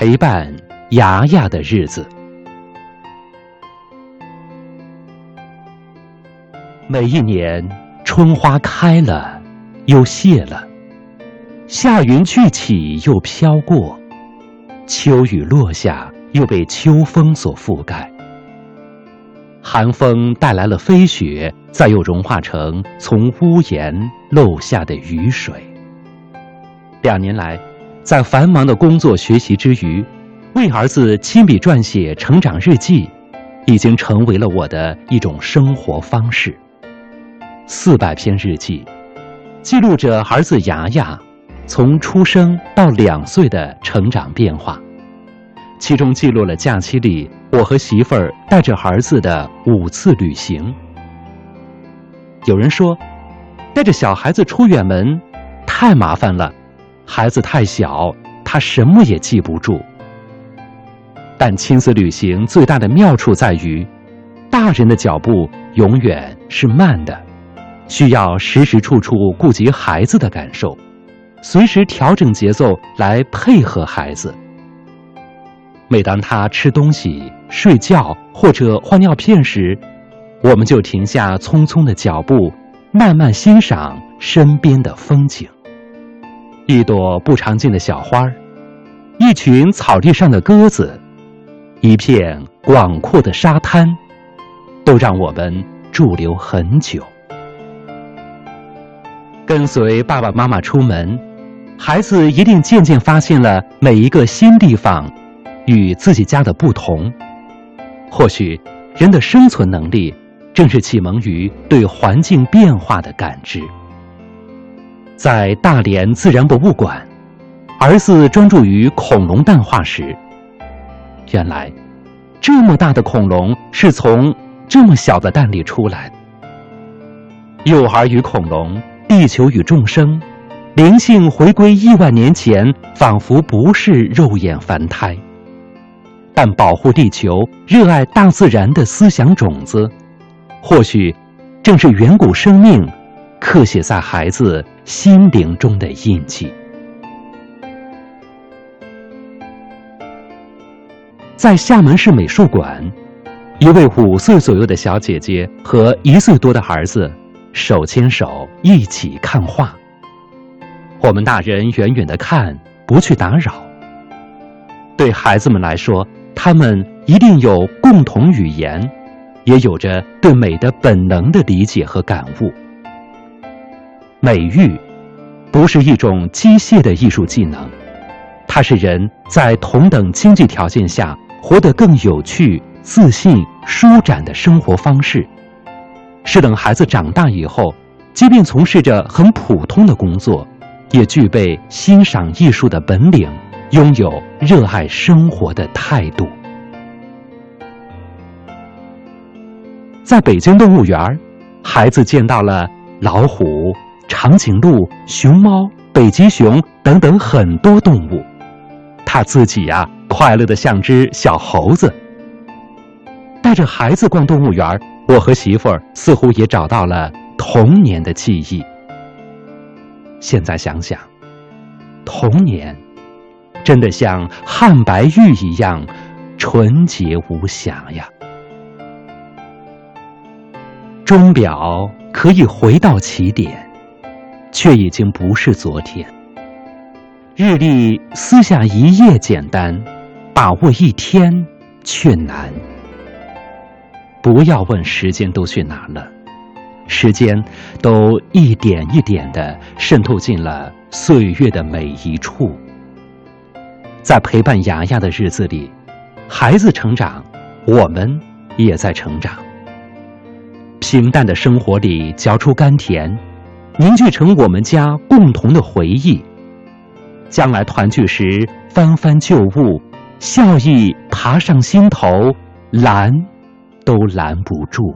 陪伴牙牙的日子。每一年，春花开了，又谢了；夏云聚起，又飘过；秋雨落下，又被秋风所覆盖。寒风带来了飞雪，再又融化成从屋檐漏下的雨水。两年来，在繁忙的工作学习之余，为儿子亲笔撰写成长日记，已经成为了我的一种生活方式。四百篇日记，记录着儿子牙牙从出生到两岁的成长变化，其中记录了假期里我和媳妇儿带着儿子的五次旅行。有人说，带着小孩子出远门太麻烦了，孩子太小，他什么也记不住。但亲子旅行最大的妙处在于，大人的脚步永远是慢的。需要时时处处顾及孩子的感受，随时调整节奏来配合孩子。每当他吃东西、睡觉或者换尿片时，我们就停下匆匆的脚步，慢慢欣赏身边的风景。一朵不常见的小花一群草地上的鸽子，一片广阔的沙滩，都让我们驻留很久。跟随爸爸妈妈出门，孩子一定渐渐发现了每一个新地方与自己家的不同。或许，人的生存能力正是启蒙于对环境变化的感知。在大连自然博物馆，儿子专注于恐龙蛋化石。原来，这么大的恐龙是从这么小的蛋里出来。幼儿与恐龙。地球与众生，灵性回归亿万年前，仿佛不是肉眼凡胎。但保护地球、热爱大自然的思想种子，或许正是远古生命刻写在孩子心灵中的印记。在厦门市美术馆，一位五岁左右的小姐姐和一岁多的儿子。手牵手一起看画，我们大人远远的看，不去打扰。对孩子们来说，他们一定有共同语言，也有着对美的本能的理解和感悟。美育不是一种机械的艺术技能，它是人在同等经济条件下活得更有趣、自信、舒展的生活方式。是等孩子长大以后，即便从事着很普通的工作，也具备欣赏艺术的本领，拥有热爱生活的态度。在北京动物园，孩子见到了老虎、长颈鹿、熊猫、北极熊等等很多动物，他自己呀，快乐的像只小猴子。带着孩子逛动物园我和媳妇儿似乎也找到了童年的记忆。现在想想，童年真的像汉白玉一样纯洁无瑕呀。钟表可以回到起点，却已经不是昨天。日历撕下一页简单，把握一天却难。不要问时间都去哪了，时间都一点一点的渗透进了岁月的每一处。在陪伴牙牙的日子里，孩子成长，我们也在成长。平淡的生活里嚼出甘甜，凝聚成我们家共同的回忆。将来团聚时，翻翻旧物，笑意爬上心头，拦。都拦不住。